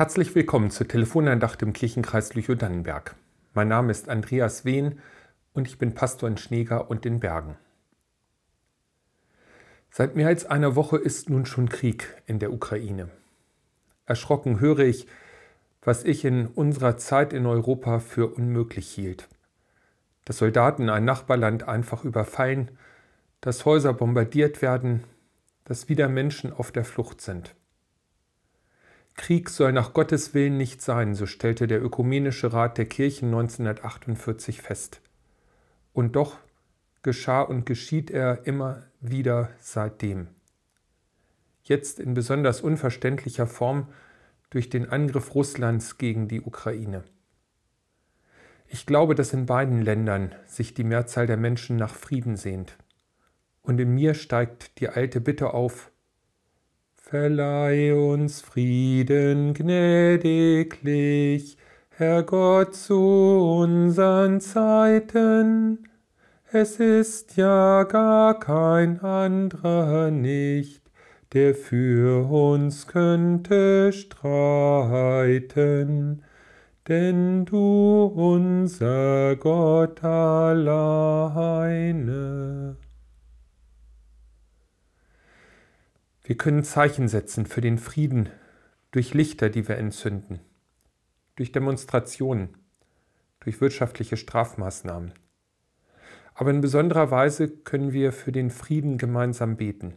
Herzlich willkommen zur Telefonandacht im Kirchenkreis Lüchow-Dannenberg. Mein Name ist Andreas Wehn und ich bin Pastor in Schneeger und den Bergen. Seit mehr als einer Woche ist nun schon Krieg in der Ukraine. Erschrocken höre ich, was ich in unserer Zeit in Europa für unmöglich hielt. Dass Soldaten ein Nachbarland einfach überfallen, dass Häuser bombardiert werden, dass wieder Menschen auf der Flucht sind. Krieg soll nach Gottes Willen nicht sein, so stellte der Ökumenische Rat der Kirchen 1948 fest. Und doch geschah und geschieht er immer wieder seitdem. Jetzt in besonders unverständlicher Form durch den Angriff Russlands gegen die Ukraine. Ich glaube, dass in beiden Ländern sich die Mehrzahl der Menschen nach Frieden sehnt. Und in mir steigt die alte Bitte auf, Verleih uns Frieden gnädiglich, Herr Gott, zu unseren Zeiten. Es ist ja gar kein anderer nicht, der für uns könnte streiten. Denn du unser Gott alleine. Wir können Zeichen setzen für den Frieden durch Lichter, die wir entzünden, durch Demonstrationen, durch wirtschaftliche Strafmaßnahmen. Aber in besonderer Weise können wir für den Frieden gemeinsam beten.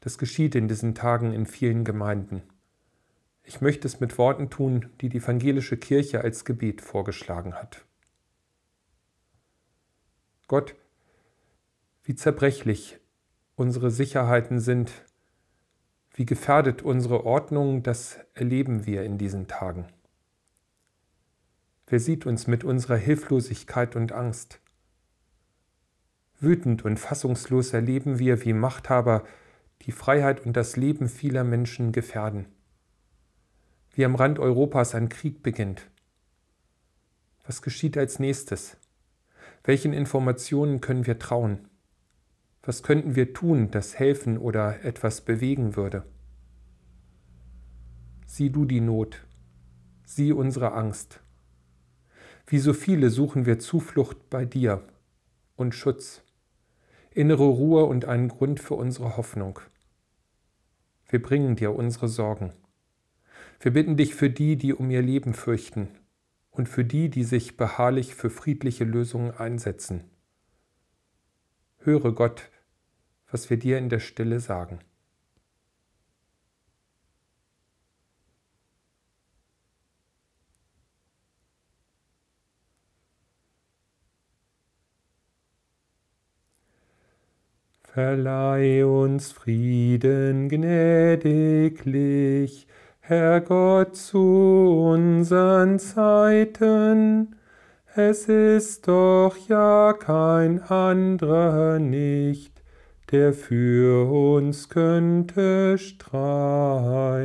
Das geschieht in diesen Tagen in vielen Gemeinden. Ich möchte es mit Worten tun, die die evangelische Kirche als Gebet vorgeschlagen hat. Gott, wie zerbrechlich unsere Sicherheiten sind, wie gefährdet unsere Ordnung, das erleben wir in diesen Tagen. Wer sieht uns mit unserer Hilflosigkeit und Angst? Wütend und fassungslos erleben wir, wie Machthaber die Freiheit und das Leben vieler Menschen gefährden. Wie am Rand Europas ein Krieg beginnt. Was geschieht als nächstes? Welchen Informationen können wir trauen? Was könnten wir tun, das helfen oder etwas bewegen würde? Sieh du die Not, sieh unsere Angst. Wie so viele suchen wir Zuflucht bei dir und Schutz, innere Ruhe und einen Grund für unsere Hoffnung. Wir bringen dir unsere Sorgen. Wir bitten dich für die, die um ihr Leben fürchten und für die, die sich beharrlich für friedliche Lösungen einsetzen. Höre Gott, was wir dir in der Stille sagen. Verleih uns Frieden gnädiglich, Herr Gott, zu unseren Zeiten. Es ist doch ja kein anderer nicht der für uns könnte streiten.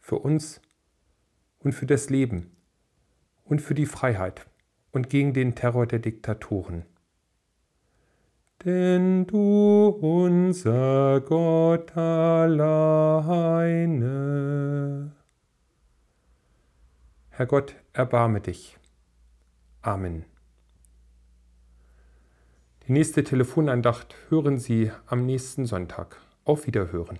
Für uns und für das Leben und für die Freiheit und gegen den Terror der Diktatoren. Denn du unser Gott alleine. Herr Gott, erbarme dich. Amen. Die nächste Telefonandacht hören Sie am nächsten Sonntag. Auf Wiederhören.